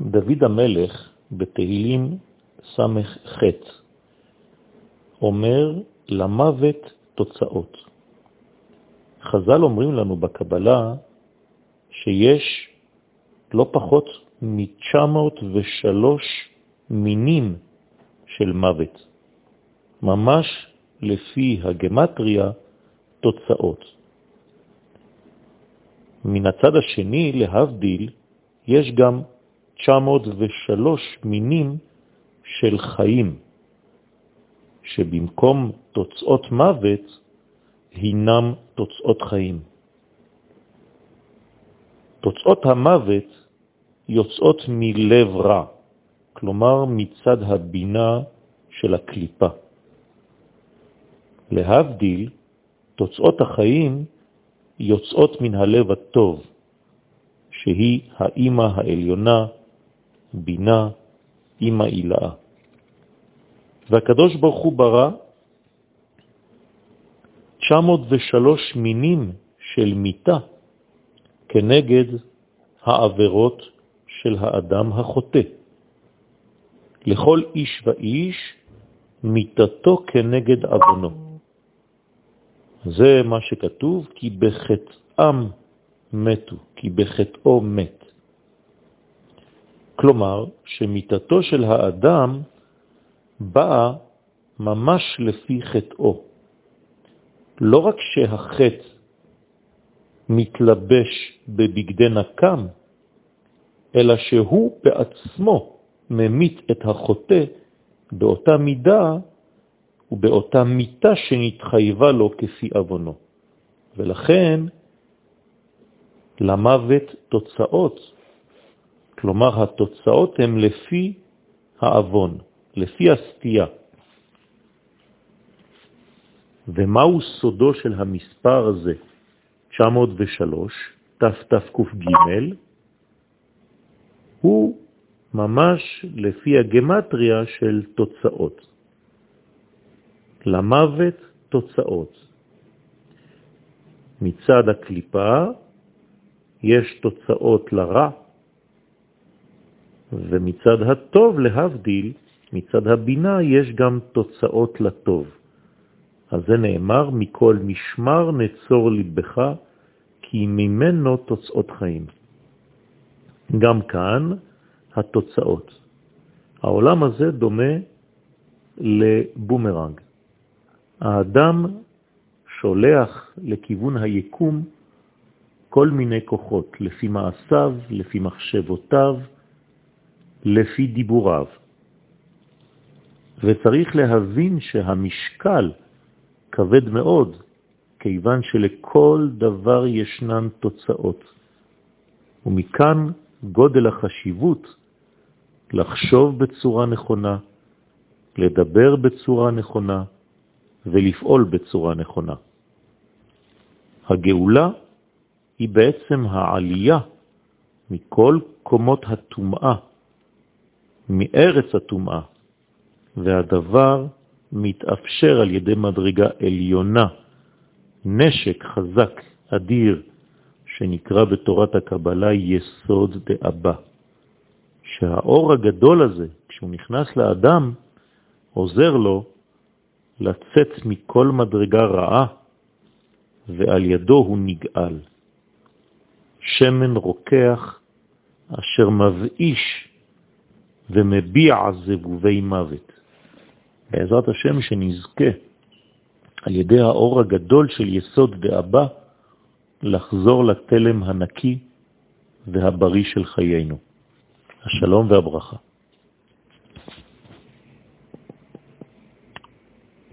דוד המלך בתהילים ס"ח אומר למוות תוצאות. חז"ל אומרים לנו בקבלה שיש לא פחות מ-903 מינים של מוות, ממש לפי הגמטריה תוצאות. מן הצד השני, להבדיל, יש גם 903 מינים של חיים, שבמקום תוצאות מוות, הינם תוצאות חיים. תוצאות המוות יוצאות מלב רע, כלומר מצד הבינה של הקליפה. להבדיל, תוצאות החיים יוצאות מן הלב הטוב, שהיא האימא העליונה, בינה, אימא אילאה. והקדוש ברוך הוא ברא 903 מינים של מיטה כנגד העבירות של האדם החוטא. לכל איש ואיש מיטתו כנגד אבונו. זה מה שכתוב, כי בחטאם מתו, כי בחטאו מת. כלומר, שמיטתו של האדם באה ממש לפי חטאו. לא רק שהחטא מתלבש בבגדי נקם, אלא שהוא בעצמו ממית את החוטא באותה מידה ובאותה מיטה שנתחייבה לו כפי אבונו. ולכן למוות תוצאות, כלומר התוצאות הן לפי האבון, לפי הסטייה. ומהו סודו של המספר הזה, 903, תתק"ג? הוא ממש לפי הגמטריה של תוצאות. למוות תוצאות. מצד הקליפה יש תוצאות לרע, ומצד הטוב להבדיל, מצד הבינה יש גם תוצאות לטוב. אז זה נאמר, מכל משמר נצור לבך, כי ממנו תוצאות חיים. גם כאן התוצאות. העולם הזה דומה לבומרנג. האדם שולח לכיוון היקום כל מיני כוחות, לפי מעשיו, לפי מחשבותיו, לפי דיבוריו. וצריך להבין שהמשקל כבד מאוד, כיוון שלכל דבר ישנן תוצאות. ומכאן גודל החשיבות לחשוב בצורה נכונה, לדבר בצורה נכונה ולפעול בצורה נכונה. הגאולה היא בעצם העלייה מכל קומות הטומאה, מארץ הטומאה, והדבר מתאפשר על ידי מדרגה עליונה, נשק חזק, אדיר, שנקרא בתורת הקבלה יסוד דאבא. שהאור הגדול הזה, כשהוא נכנס לאדם, עוזר לו לצאת מכל מדרגה רעה, ועל ידו הוא נגאל. שמן רוקח אשר מבאיש ומביע זבובי מוות. בעזרת השם שנזכה על ידי האור הגדול של יסוד דאבא לחזור לתלם הנקי והבריא של חיינו. השלום והברכה.